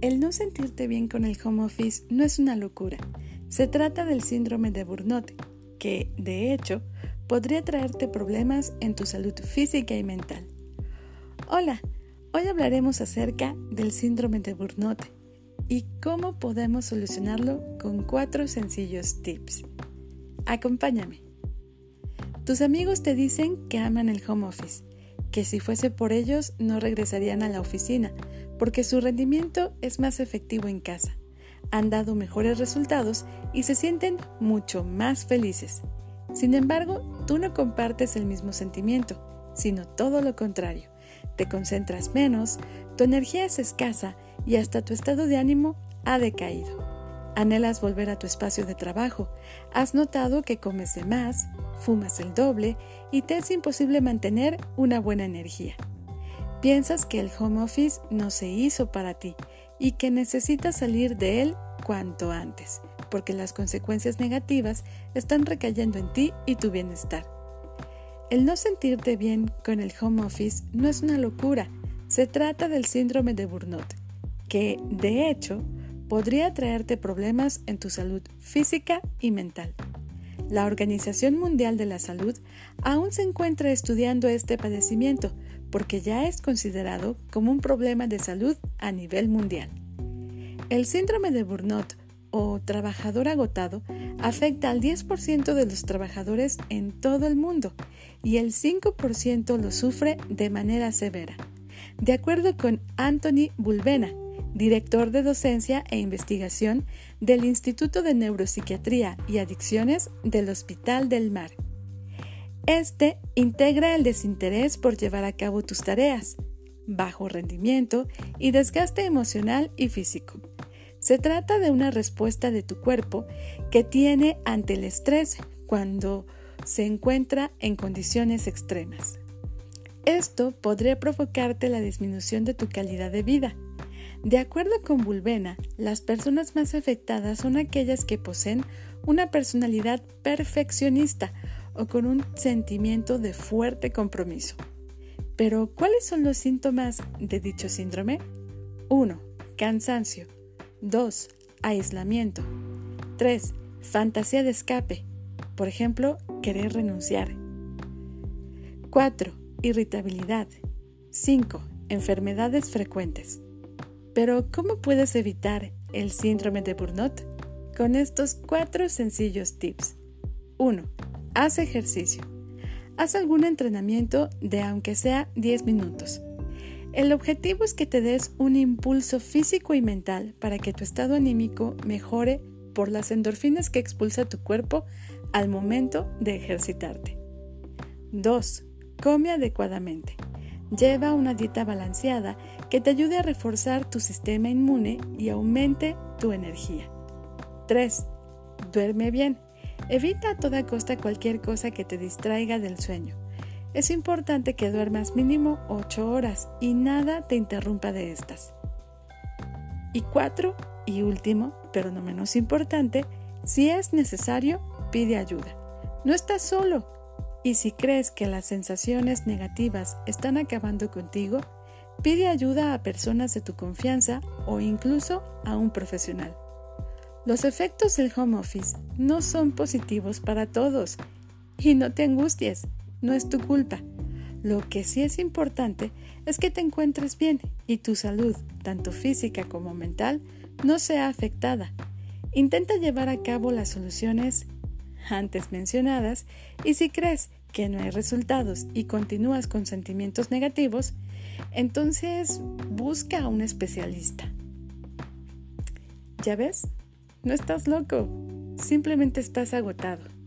El no sentirte bien con el home office no es una locura. Se trata del síndrome de Burnout, que, de hecho, podría traerte problemas en tu salud física y mental. Hola, hoy hablaremos acerca del síndrome de Burnout y cómo podemos solucionarlo con cuatro sencillos tips. Acompáñame. Tus amigos te dicen que aman el home office, que si fuese por ellos no regresarían a la oficina, porque su rendimiento es más efectivo en casa. Han dado mejores resultados y se sienten mucho más felices. Sin embargo, tú no compartes el mismo sentimiento, sino todo lo contrario. Te concentras menos, tu energía es escasa y hasta tu estado de ánimo ha decaído. Anhelas volver a tu espacio de trabajo, has notado que comes de más, fumas el doble y te es imposible mantener una buena energía. Piensas que el home office no se hizo para ti y que necesitas salir de él cuanto antes, porque las consecuencias negativas están recayendo en ti y tu bienestar. El no sentirte bien con el home office no es una locura, se trata del síndrome de Burnout, que, de hecho, podría traerte problemas en tu salud física y mental. La Organización Mundial de la Salud aún se encuentra estudiando este padecimiento, porque ya es considerado como un problema de salud a nivel mundial. El síndrome de Burnout o trabajador agotado afecta al 10% de los trabajadores en todo el mundo y el 5% lo sufre de manera severa. De acuerdo con Anthony Bulbena, director de docencia e investigación del Instituto de Neuropsiquiatría y Adicciones del Hospital del Mar. Este integra el desinterés por llevar a cabo tus tareas, bajo rendimiento y desgaste emocional y físico. Se trata de una respuesta de tu cuerpo que tiene ante el estrés cuando se encuentra en condiciones extremas. Esto podría provocarte la disminución de tu calidad de vida. De acuerdo con Bulbena, las personas más afectadas son aquellas que poseen una personalidad perfeccionista o con un sentimiento de fuerte compromiso. Pero, ¿cuáles son los síntomas de dicho síndrome? 1. Cansancio. 2. Aislamiento. 3. Fantasía de escape. Por ejemplo, querer renunciar. 4. Irritabilidad. 5. Enfermedades frecuentes. Pero, ¿cómo puedes evitar el síndrome de Burnout? Con estos cuatro sencillos tips. 1. Haz ejercicio. Haz algún entrenamiento de aunque sea 10 minutos. El objetivo es que te des un impulso físico y mental para que tu estado anímico mejore por las endorfinas que expulsa tu cuerpo al momento de ejercitarte. 2. Come adecuadamente. Lleva una dieta balanceada que te ayude a reforzar tu sistema inmune y aumente tu energía. 3. Duerme bien. Evita a toda costa cualquier cosa que te distraiga del sueño. Es importante que duermas mínimo 8 horas y nada te interrumpa de estas. Y cuatro, y último, pero no menos importante, si es necesario, pide ayuda. No estás solo. Y si crees que las sensaciones negativas están acabando contigo, pide ayuda a personas de tu confianza o incluso a un profesional. Los efectos del home office no son positivos para todos y no te angusties, no es tu culpa. Lo que sí es importante es que te encuentres bien y tu salud, tanto física como mental, no sea afectada. Intenta llevar a cabo las soluciones antes mencionadas y si crees que no hay resultados y continúas con sentimientos negativos, entonces busca a un especialista. ¿Ya ves? No estás loco, simplemente estás agotado.